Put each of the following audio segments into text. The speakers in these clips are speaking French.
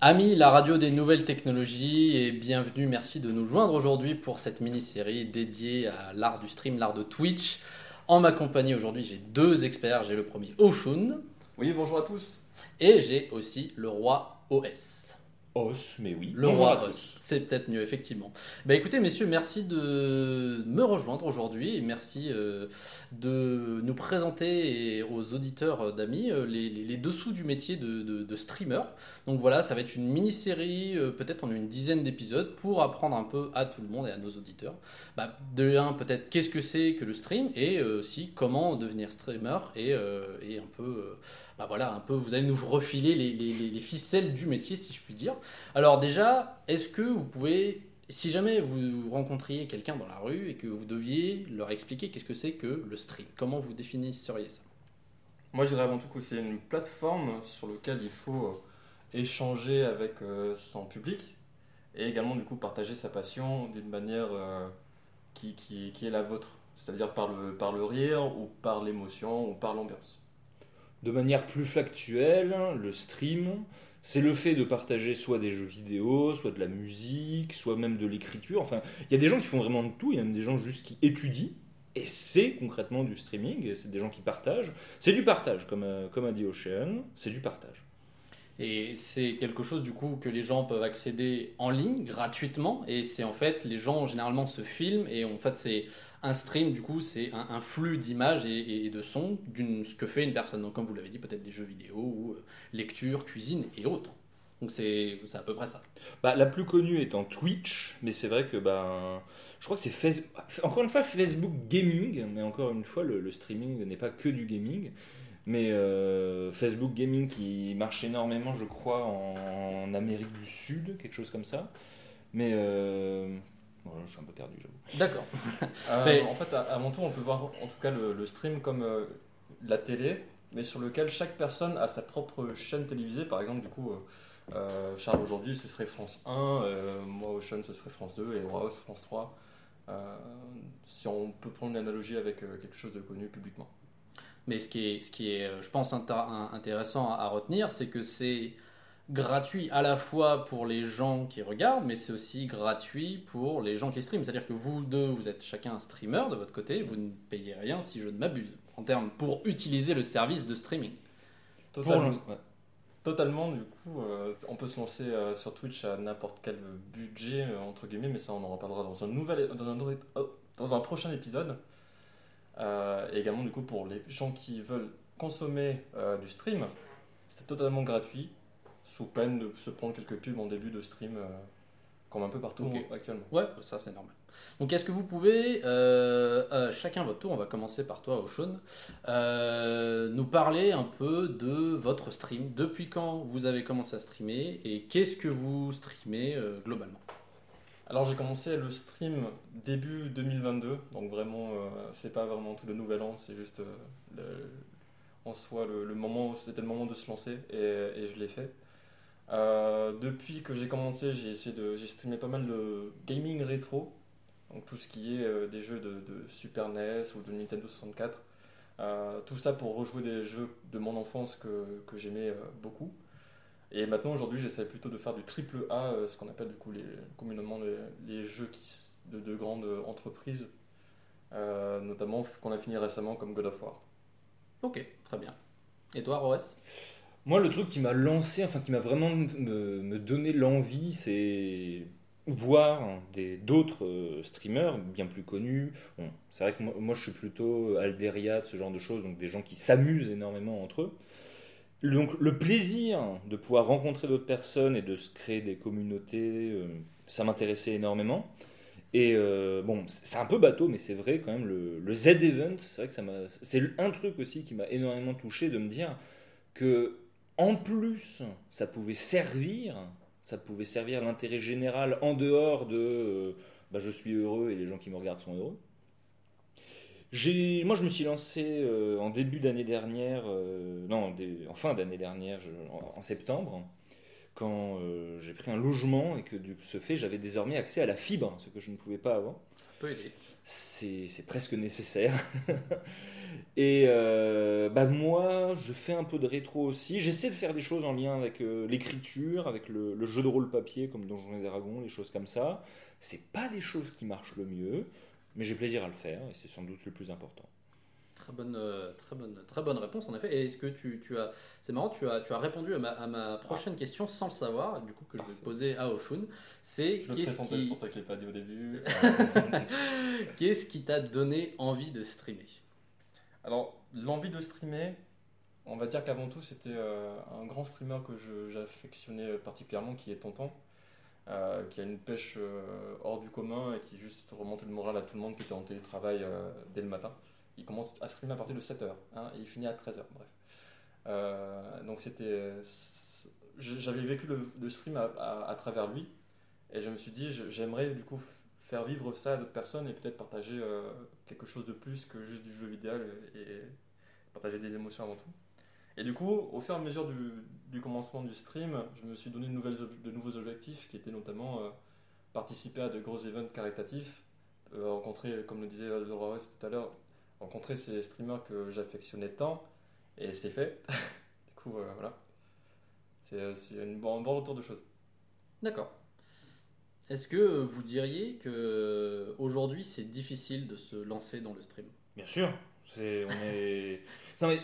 Amis, la radio des nouvelles technologies et bienvenue, merci de nous joindre aujourd'hui pour cette mini-série dédiée à l'art du stream, l'art de Twitch. En ma compagnie aujourd'hui, j'ai deux experts. J'ai le premier Oshun Oui, bonjour à tous. et j'ai aussi le roi OS. Os, mais oui. Le Bonjour roi Os. C'est peut-être mieux, effectivement. Bah écoutez, messieurs, merci de me rejoindre aujourd'hui et merci euh, de nous présenter et aux auditeurs euh, d'amis euh, les, les- les dessous du métier de, de- de streamer. Donc voilà, ça va être une mini-série, peut-être en une dizaine d'épisodes, pour apprendre un peu à tout le monde et à nos auditeurs. Bah, de un, peut-être qu'est-ce que c'est que le stream et aussi comment devenir streamer et, euh, et un peu. euh, bah voilà, un peu, vous allez nous refiler les, les- les- les ficelles du métier, si je puis dire. Alors déjà, est-ce que vous pouvez, si jamais vous rencontriez quelqu'un dans la rue et que vous deviez leur expliquer qu'est-ce que c'est que le stream, comment vous définisseriez ça? Moi, je dirais avant tout que c'est une plateforme sur laquelle il faut euh, échanger avec euh, son public et également, du partager sa passion d'une manière euh, qui, est la vôtre. C'est-à-dire par le rire ou par l'émotion ou par l'ambiance. De manière plus factuelle, le stream, c'est le fait de partager soit des jeux vidéo, soit de la musique, soit même de l'écriture. Enfin, il y a des gens qui font vraiment de tout, il y a même des gens juste qui étudient. Et c'est concrètement du streaming, c'est des gens qui partagent. C'est du partage, comme, a- comme a dit Ocean, c'est du partage. Et c'est quelque chose du coup que les gens peuvent accéder en ligne gratuitement. Et c'est en fait, les gens généralement se filment et en fait c'est un stream, du coup c'est un, flux d'images et, de sons d'une ce que fait une personne. Donc comme vous l'avez dit, peut-être des jeux vidéo ou euh, lecture, cuisine et autres. Donc c'est à peu près ça. Bah, la plus connue étant Twitch, mais c'est vrai que ben, je crois que c'est encore une fois Facebook Gaming, mais encore une fois le, streaming n'est pas que du gaming, mais euh, Facebook Gaming qui marche énormément, je crois, en, en Amérique du Sud, quelque chose comme ça. Mais euh, je suis un peu perdu, j'avoue. D'accord. Euh, Mais- En fait, à, à mon tour, on peut voir en tout cas le, le stream comme euh, la télé, mais sur lequel chaque personne a sa propre chaîne télévisée. Par exemple, du coup, euh, Charles aujourd'hui, ce serait France 1, euh, moi, Ocean, ce serait France 2, et Ross, France 3. Euh, si on peut prendre l'analogie avec euh, quelque chose de connu publiquement. Mais ce qui est, ce qui est je pense, intéressant à, à retenir, c'est que c'est gratuit à la fois pour les gens qui regardent, mais c'est aussi gratuit pour les gens qui streament. C'est-à-dire que vous deux, vous êtes chacun un streamer de votre côté, vous ne payez rien si je ne m'abuse, en termes pour utiliser le service de streaming. Totalement. Pour l'instant, ouais. Totalement, du coup, euh, on peut se lancer euh, sur Twitch à n'importe quel budget, euh, entre guillemets, mais ça on en reparlera dans un, nouvel, dans un, autre- oh, dans un prochain épisode. Euh, et également, du coup, pour les gens qui veulent consommer euh, du stream, c'est totalement gratuit, sous peine de se prendre quelques pubs en début de stream, euh, comme un peu partout actuellement. Ouais, ça c'est normal. Donc est-ce que vous pouvez, euh, euh, chacun votre tour, on va commencer par toi, Oshun, nous parler un peu de votre stream, depuis quand vous avez commencé à streamer et qu'est-ce que vous streamez globalement? Alors j'ai commencé le stream début 2022, donc vraiment c'est pas vraiment tout le nouvel an, c'est juste le- en soi le, le moment, c'était le moment de se lancer et, et je l'ai fait. Euh, depuis que j'ai commencé, j'ai essayé de, j'ai streamé pas mal de gaming rétro, donc tout ce qui est euh, des jeux de, Super NES ou de Nintendo 64. Euh, tout ça pour rejouer des jeux de mon enfance que, que j'aimais beaucoup. Et maintenant, aujourd'hui, j'essaie plutôt de faire du triple A, ce qu'on appelle du coup communément les, les jeux qui, de, de grandes entreprises, notamment qu'on a fini récemment comme God of War. Ok, très bien. Et toi, Roes Moi, le truc qui m'a lancé, enfin qui m'a vraiment me, me donné l'envie, c'est voir d'autres euh, streamers bien plus connus. C'est vrai que moi, je suis plutôt Alderiat, ce genre de choses, donc des gens qui s'amusent énormément entre eux. Donc le plaisir de pouvoir rencontrer d'autres personnes et de se créer des communautés, euh, ça m'intéressait énormément. Et euh, bon, c'est un peu bateau, mais c'est vrai quand même, le, le Z-Event, c'est vrai que ça. C'est un truc aussi qui m'a énormément touché de me dire que, en plus, ça pouvait servir, ça pouvait servir l'intérêt général en dehors de euh, bah, je suis heureux et les gens qui me regardent sont heureux. Moi, je me suis lancé euh, en début d'année dernière, euh, non, en fin d'année dernière, en, septembre, quand j'ai pris un logement et que de ce fait, j'avais désormais accès à la fibre, ce que je ne pouvais pas avant. Ça peut aider. C'est presque nécessaire. et euh, bah moi, je fais un peu de rétro aussi. J'essaie de faire des choses en lien avec euh, l'écriture, avec le, le jeu de rôle papier comme Donjons et Dragons, les choses comme ça. C'est pas les choses qui marchent le mieux, mais j'ai plaisir à le faire et c'est sans doute le plus important. Très bonne, euh, très bonne, très bonne réponse en effet. Et est-ce que tu, tu as, c'est marrant, tu as, tu as répondu à ma, à ma prochaine question sans le savoir, du coup que je vais poser à Oshun. C'est Je qu'est-ce qui, pour ça que je l'ai pas dit au début. qu'est-ce qui t'a donné envie de streamer? Alors, l'envie de streamer, on va dire qu'avant tout, c'était euh, un grand streamer que je- j'affectionnais particulièrement, qui est Tonton, euh, qui a une pêche euh, hors du commun et qui juste remontait le moral à tout le monde qui était en télétravail euh, dès le matin. Il commence à streamer à partir de 7h et il finit à 13h, bref. Euh, donc c'était... J'avais vécu le, stream à, travers lui et je me suis dit, j'aimerais du coup faire vivre ça à d'autres personnes et peut-être partager euh, quelque chose de plus que juste du jeu vidéo et, partager des émotions avant tout. Et du coup, au fur et à mesure du, commencement du stream, je me suis donné de, nouvelles, de nouveaux objectifs qui étaient notamment euh, participer à de gros événements caritatifs, rencontrer, comme le disait Laura tout à l'heure, rencontrer ces streamers que j'affectionnais tant, et c'est fait. du coup, euh, voilà. C'est euh, c'est une bon, un bon retour de choses. D'accord. Est-ce que vous diriez que euh, aujourd'hui c'est difficile de se lancer dans le stream? Bien sûr, c'est on est. Non mais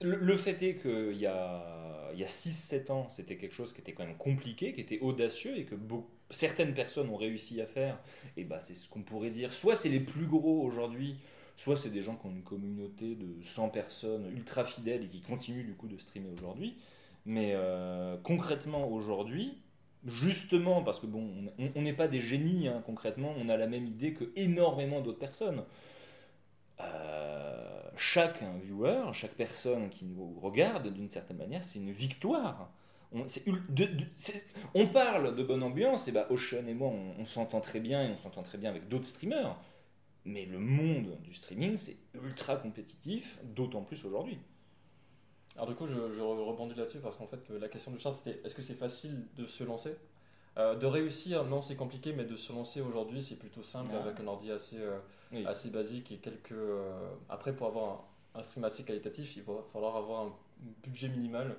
le, le fait est qu'il y a il y a 6-7 ans, c'était quelque chose qui était quand même compliqué, qui était audacieux et que certaines personnes ont réussi à faire. Et bah c'est ce qu'on pourrait dire. Soit c'est les plus gros aujourd'hui, soit c'est des gens qui ont une communauté de 100 personnes ultra fidèles et qui continuent du coup de streamer aujourd'hui. Mais euh, concrètement aujourd'hui, justement parce que bon, on- n'est pas des génies hein, concrètement, on a la même idée que énormément d'autres personnes. Euh, chaque viewer, chaque personne qui nous regarde, d'une certaine manière, c'est une victoire. On, de- on parle de bonne ambiance, et bah Ocean et moi, on, on s'entend très bien, et on s'entend très bien avec d'autres streamers. Mais le monde du streaming, c'est ultra compétitif, d'autant plus aujourd'hui. Alors du coup, je, je rebondis là-dessus parce qu'en fait, la question de Charles, c'était est-ce que c'est facile de se lancer? Euh, De réussir, non, c'est compliqué, mais de se lancer aujourd'hui, c'est plutôt simple Ah. avec un ordi assez, euh, Oui. assez basique et quelques... euh, Après, pour avoir un, un stream assez qualitatif, il va falloir avoir un budget minimal.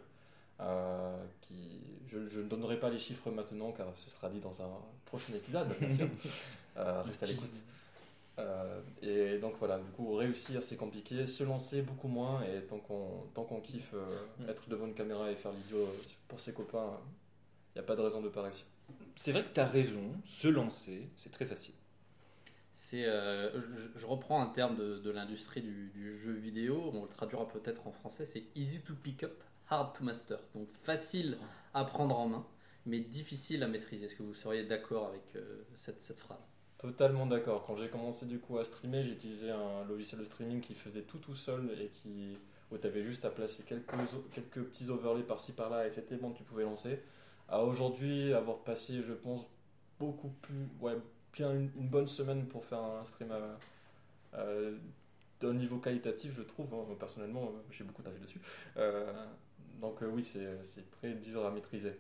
euh, qui, je, je ne donnerai pas les chiffres maintenant car ce sera dit dans un prochain épisode, bien sûr. Euh, reste à l'écoute. Euh, et donc voilà, du coup, réussir c'est compliqué, se lancer beaucoup moins, et tant qu'on tant qu'on kiffe euh, Mm. être devant une caméra et faire l'idiot euh, pour ses copains, il n'y a pas de raison de ne pas réussir. C'est vrai que tu as raison, se lancer, c'est très facile. C'est, euh, je, je reprends un terme de, de l'industrie du, du jeu vidéo, on le traduira peut-être en français, c'est easy to pick up, hard to master. Donc facile à prendre en main, mais difficile à maîtriser. Est-ce que vous seriez d'accord avec euh, cette, cette phrase? Totalement d'accord. Quand j'ai commencé du coup à streamer, j'ai utilisé un logiciel de streaming qui faisait tout tout seul et qui où tu avais juste à placer quelques, quelques petits overlays par-ci par-là et c'était bon, tu pouvais lancer. À aujourd'hui, avoir passé, je pense, beaucoup plus, ouais, bien une, bonne semaine pour faire un stream à- euh, d'un niveau qualitatif, je trouve. hein. Personnellement, euh, j'ai beaucoup d'avis dessus. Euh, donc euh, oui, c'est très dur à maîtriser.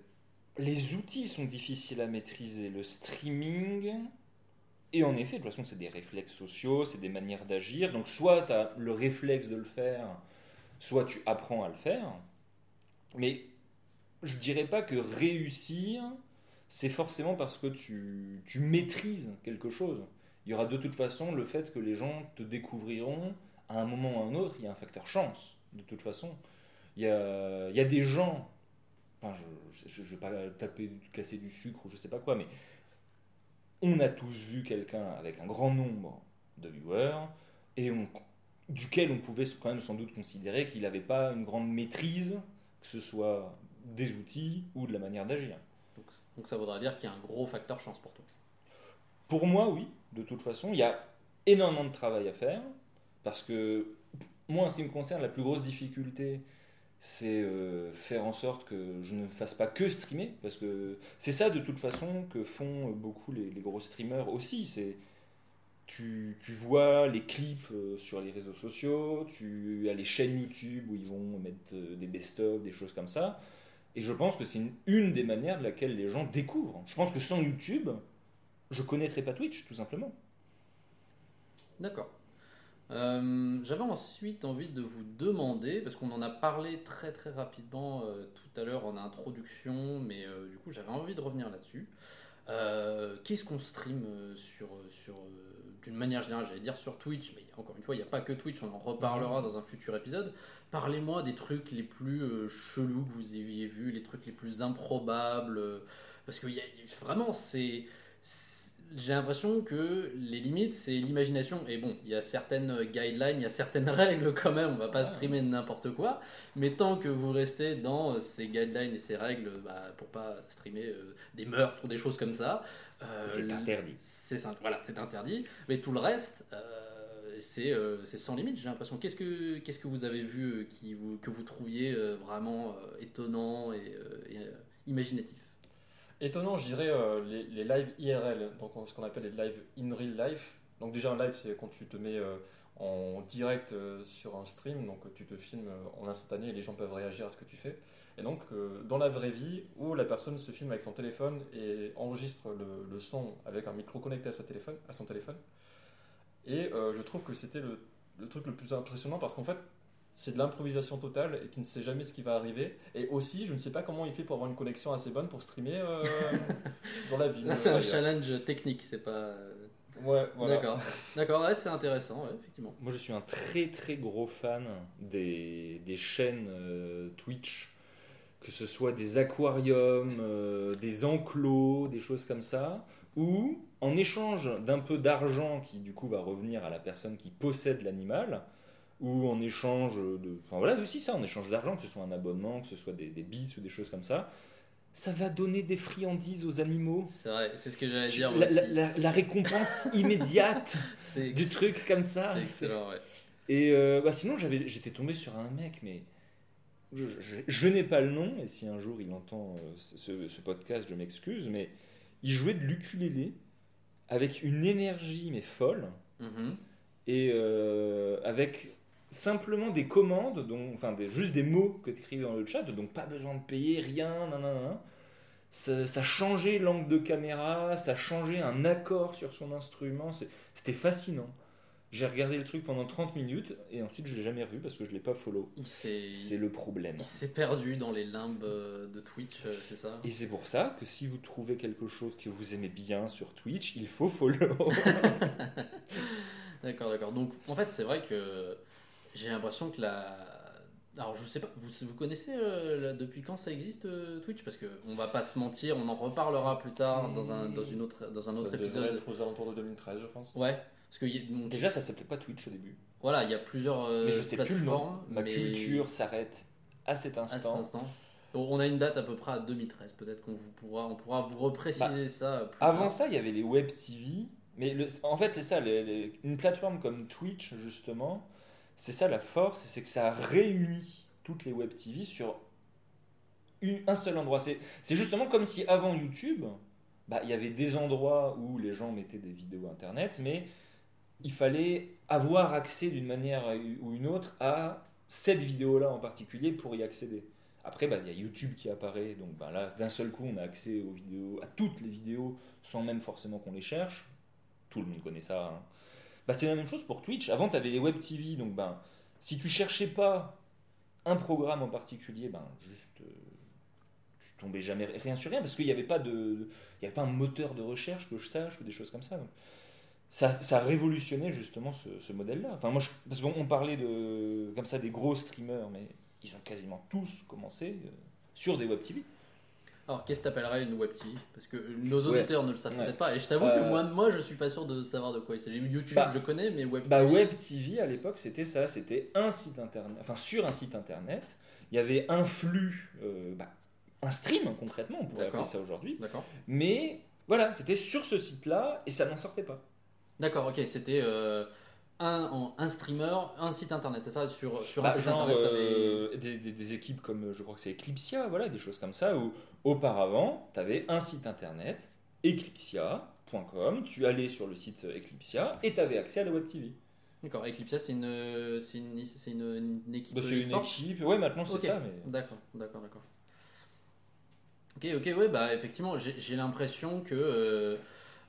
Les outils sont difficiles à maîtriser. Le streaming, et en effet, de toute façon, c'est des réflexes sociaux, c'est des manières d'agir. Donc, soit tu as le réflexe de le faire, soit tu apprends à le faire. Mais je dirais pas que réussir, c'est forcément parce que tu, tu maîtrises quelque chose. Il y aura de toute façon le fait que les gens te découvriront à un moment ou à un autre. Il y a un facteur chance, de toute façon. Il y a, il y a des gens Enfin, je ne vais pas taper, casser du sucre ou je sais pas quoi, mais on a tous vu quelqu'un avec un grand nombre de viewers et on- duquel on pouvait quand même sans doute considérer qu'il n'avait pas une grande maîtrise, que ce soit des outils ou de la manière d'agir. donc, donc ça voudrait dire qu'il y a un gros facteur chance pour toi. Pour moi, oui, de toute façon, il y a énormément de travail à faire parce que moi, en ce qui me concerne, la plus grosse difficulté, c'est euh, faire en sorte que je ne fasse pas que streamer parce que c'est ça de toute façon que font beaucoup les, gros streamers aussi. C'est tu, tu vois les clips euh, sur les réseaux sociaux, tu as les chaînes YouTube où ils vont mettre euh, des best-of, des choses comme ça. Et je pense que c'est une, une des manières de laquelle les gens découvrent. Je pense que sans YouTube, je connaîtrais pas Twitch, tout simplement. D'accord. Euh, J'avais ensuite envie de vous demander, parce qu'on en a parlé très très rapidement euh, tout à l'heure en introduction, mais euh, du coup j'avais envie de revenir là-dessus. Qu'est-ce qu'on stream sur, sur d'une manière générale, j'allais dire sur Twitch, mais encore une fois, il n'y a pas que Twitch, on en reparlera dans un futur épisode. Parlez-moi des trucs les plus chelous que vous aviez vus, les trucs les plus improbables, parce que il y a- vraiment, c'est- j'ai l'impression que les limites, c'est l'imagination. Et bon, il y a certaines guidelines, il y a certaines règles quand même. On va pas streamer n'importe quoi. Mais tant que vous restez dans euh, ces guidelines et ces règles, bah, pour pas streamer euh, des meurtres ou des choses comme ça, euh, C'est interdit. C'est voilà, c'est interdit. Mais tout le reste, euh, c'est c'est sans limite. J'ai l'impression. Qu'est-ce que qu'est-ce que vous avez vu qui vous, que vous trouviez vraiment étonnant et, et, imaginatif? Étonnant, je dirais euh, les, lives IRL, donc ce qu'on appelle les lives in real life. Donc déjà un live, c'est quand tu te mets euh, en direct euh, sur un stream, donc tu te filmes en instantané et les gens peuvent réagir à ce que tu fais. Et donc dans la vraie vie, où la personne se filme avec son téléphone et enregistre le, son avec un micro connecté à, sa téléphone, à son téléphone. Et je trouve que c'était le truc le plus impressionnant parce qu'en fait, c'est de l'improvisation totale et tu ne sais jamais ce qui va arriver. Et aussi, je ne sais pas comment il fait pour avoir une connexion assez bonne pour streamer euh, dans la vie. Là, c'est un Ouais, challenge technique, c'est pas. euh, Ouais, voilà. D'accord, d'accord, ouais, c'est intéressant, ouais, effectivement. Moi, je suis un très très gros fan des, des chaînes euh, Twitch, que ce soit des aquariums, euh, des enclos, des choses comme ça, où en échange d'un peu d'argent qui du coup va revenir à la personne qui possède l'animal, ou en échange de. Enfin voilà, aussi ça, en échange d'argent, que ce soit un abonnement, que ce soit des, des bits ou des choses comme ça, ça va donner des friandises aux animaux. C'est vrai, c'est ce que j'allais dire. la, aussi. la- la- la récompense immédiate du truc comme ça. c'est excellent, ouais. Et euh, bah sinon, j'étais tombé sur un mec, mais je, je- je n'ai pas le nom, et si un jour il entend euh, ce, ce podcast, je m'excuse, mais il jouait de l'ukulélé avec une énergie, mais folle, Mhm. et euh, avec simplement des commandes, donc, enfin des, juste des mots que tu écrivais dans le chat, donc pas besoin de payer, rien, nan, nan, nan. Ça, ça changeait l'angle de caméra, ça changeait un accord sur son instrument, c'était fascinant. J'ai regardé le truc pendant 30 minutes et ensuite je l'ai jamais revu parce que je l'ai pas follow. C'est le problème. il s'est perdu dans les limbes euh, de Twitch, euh, c'est ça? Et c'est pour ça que si vous trouvez quelque chose que vous aimez bien sur Twitch, il faut follow. D'accord, d'accord. Donc, en fait, c'est vrai que j'ai l'impression que la. Alors, je sais pas, vous, vous connaissez euh, la- depuis quand ça existe euh, Twitch? Parce que on va pas se mentir, on en reparlera plus tard dans un, dans une autre, dans un autre Ça épisode. être aux alentours de 2013, je pense. Ouais, parce que y a- donc, Déjà, ça s'appelait pas Twitch au début. voilà, il y a plusieurs euh, mais je sais plus le nom. plateformes. Ma mais culture s'arrête à cet à cet instant. instant. Donc, on a une date à peu près à 2013. Peut-être qu'on vous pourra, on pourra vous repréciser ça plus Bah, Avant tard. ça, il y avait les web TV. Mais le- en fait, c'est ça, les- les- une plateforme comme Twitch, justement, c'est ça la force, c'est que ça réunit toutes les web TV sur un seul endroit. C'est justement comme si avant YouTube, bah, il y avait des endroits où les gens mettaient des vidéos internet, mais il fallait avoir accès d'une manière ou une autre à cette vidéo-là en particulier pour y accéder. Après, bah, il y a YouTube qui apparaît, donc bah, là, d'un seul coup, on a accès aux vidéos, à toutes les vidéos, sans même forcément qu'on les cherche. Tout le monde connaît ça. hein. Bah, c'est la même chose pour Twitch. Avant, tu avais les web TV, donc ben, si tu cherchais pas un programme en particulier, ben, juste, euh, tu tombais jamais rien sur rien, parce qu'il n'y avait, pas de- il y avait pas un moteur de recherche que je sache, ou des choses comme ça. Donc, ça, ça a révolutionné justement ce, modèle-là. Enfin, moi, parce qu'on on parlait de, comme ça des gros streamers, mais ils ont quasiment tous commencé euh, sur des web TV. Alors, qu'est-ce que t'appellerais une web TV Parce que nos Ouais. auditeurs ne le savent Ouais. peut-être pas. Et je t'avoue Euh, que moi, moi, je suis pas sûr de savoir de quoi il s'agit. YouTube, Bah, je connais, mais web Bah, TV. Web TV à l'époque c'était ça, c'était un site internet, enfin sur un site internet, il y avait un flux, euh, bah, un stream concrètement, on pourrait appeler ça aujourd'hui, D'accord. mais voilà, c'était sur ce site-là et ça n'en sortait pas. D'accord, ok. C'était euh, un, en- un streamer, un site internet, c'est ça Sur, sur un Bah, site genre internet, euh, des, des- des équipes comme, je crois que c'est Eclipsia, voilà, des choses comme ça, où auparavant, tu avais un site internet, eclipsia.com, tu allais sur le site Eclipsia et tu avais accès à la Web TV. D'accord, Eclipsia, c'est une, c'est une, c'est une, une équipe Bah, c'est une équipe, ouais, maintenant c'est ça, mais. D'accord, d'accord, d'accord. Ok, ok, ouais, bah effectivement, j'ai j'ai l'impression que euh,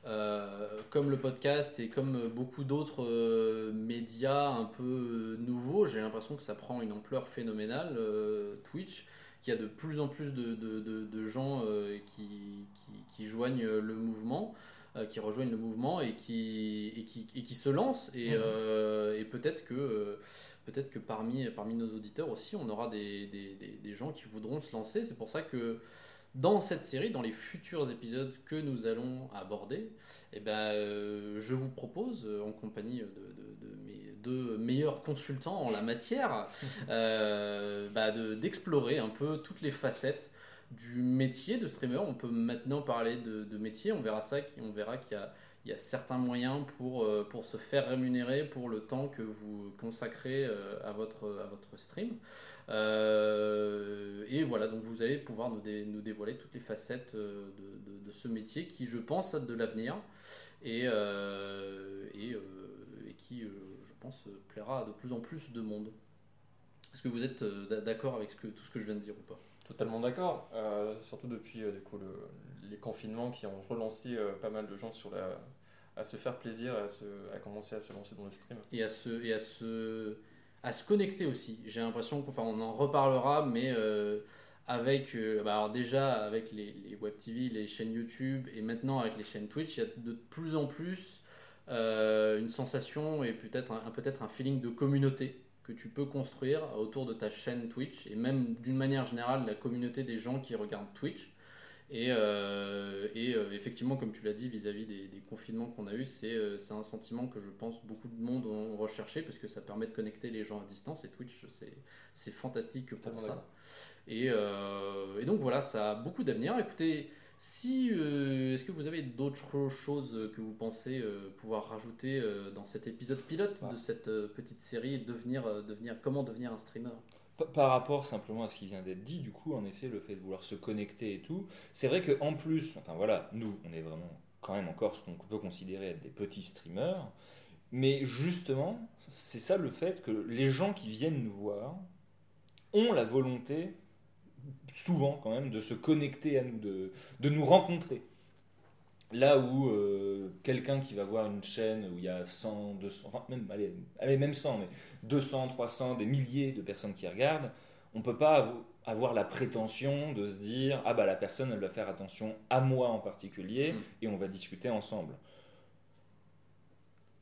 euh, comme le podcast et comme beaucoup d'autres euh, médias un peu euh, nouveaux, j'ai l'impression que ça prend une ampleur phénoménale, euh, Twitch, qu'il y a de plus en plus de, de- de- de gens qui, qui- qui joignent le mouvement, qui rejoignent le mouvement et qui, et qui, et qui se lancent. Et, Mhm. et peut-être que, peut-être que parmi, parmi nos auditeurs aussi, on aura des, des- des- des gens qui voudront se lancer. C'est pour ça que dans cette série, dans les futurs épisodes que nous allons aborder, eh ben, euh, je vous propose, euh, en compagnie de, de- de mes deux meilleurs consultants en la matière, euh, bah, de- d'explorer un peu toutes les facettes du métier de streamer. On peut maintenant parler de, métier, on verra ça, on verra qu'il y a, il y a certains moyens pour, pour se faire rémunérer pour le temps que vous consacrez à votre, à votre stream. Euh, et voilà, donc vous allez pouvoir nous, dé- nous dévoiler toutes les facettes euh, de, de- de ce métier qui, je pense, a de l'avenir et, euh, et, euh, et qui, je pense, plaira à de plus en plus de monde. Est-ce que vous êtes d'a- d'accord avec ce que, tout ce que je viens de dire ou pas? Totalement d'accord, surtout depuis du coup, le- les confinements qui ont relancé pas mal de gens sur la, à se faire plaisir, à, se, à commencer à se lancer dans le stream. et à se, et à se, à se connecter aussi. J'ai l'impression qu'on on en reparlera, mais euh, avec, euh, bah alors déjà avec les, les web TV, les chaînes YouTube et maintenant avec les chaînes Twitch, il y a de plus en plus euh, une sensation et peut-être un- peut-être un feeling de communauté que tu peux construire autour de ta chaîne Twitch et même d'une manière générale la communauté des gens qui regardent Twitch. Et, euh, et euh, effectivement, comme tu l'as dit, vis-à-vis des, des confinements qu'on a eus, c'est euh, c'est un sentiment que je pense beaucoup de monde ont recherché parce que ça permet de connecter les gens à distance et Twitch, c'est fantastique pour ça. Et, et donc voilà, ça a beaucoup d'avenir. Écoutez, si est-ce que vous avez d'autres choses que vous pensez pouvoir rajouter dans cet épisode pilote Ouais. de cette petite série devenir, devenir, comment devenir un streamer? Par rapport simplement à ce qui vient d'être dit, du coup, en effet, le fait de vouloir se connecter et tout, c'est vrai qu'en plus, enfin voilà, nous, on est vraiment quand même encore ce qu'on peut considérer être des petits streamers, mais justement, c'est ça le fait que les gens qui viennent nous voir ont la volonté, souvent quand même, de se connecter à nous, de, de nous rencontrer. Là où euh, quelqu'un qui va voir une chaîne où il y a 100, 200, enfin même, allez, allez, même 100, mais 200, 300, des milliers de personnes qui regardent, on peut pas avo- avoir la prétention de se dire ah bah la personne elle va faire attention à moi en particulier Mm. et on va discuter ensemble.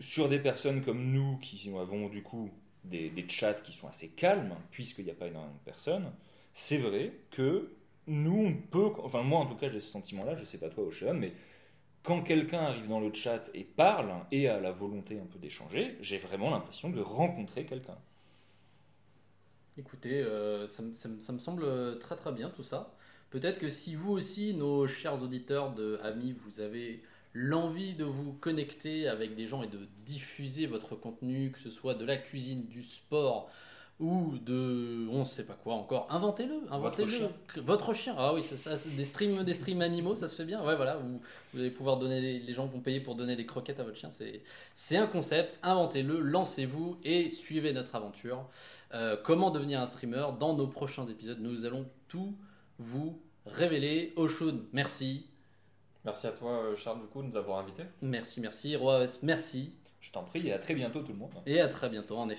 Sur des personnes comme nous qui avons du coup des, des chats qui sont assez calmes puisqu'il n'y a pas énormément de personnes, c'est vrai que nous on peut, enfin moi en tout cas j'ai ce sentiment-là, je sais pas toi Ocean, mais quand quelqu'un arrive dans le chat et parle et a la volonté un peu d'échanger, j'ai vraiment l'impression de rencontrer quelqu'un. Écoutez, euh, ça, me- semble très très bien tout ça. Peut-être que si vous aussi, nos chers auditeurs de Amis, vous avez l'envie de vous connecter avec des gens et de diffuser votre contenu, que ce soit de la cuisine, du sport ou de on ne sait pas quoi encore, inventez-le, inventez-le. chien. Votre chien. Ah oui, c'est ça, des streams, des streams animaux, ça se fait bien. Ouais, voilà, vous, vous allez pouvoir donner, les gens vont payer pour donner des croquettes à votre chien. C'est, c'est un concept. Inventez-le, lancez-vous et suivez notre aventure. Euh, comment devenir un streamer dans nos prochains épisodes. Nous allons tout vous révéler. Oshun, merci. Merci à toi, euh, Charles, du coup, de nous avoir invités. Merci, merci. Roas, merci. Je t'en prie et à très bientôt tout le monde. Et à très bientôt, en effet.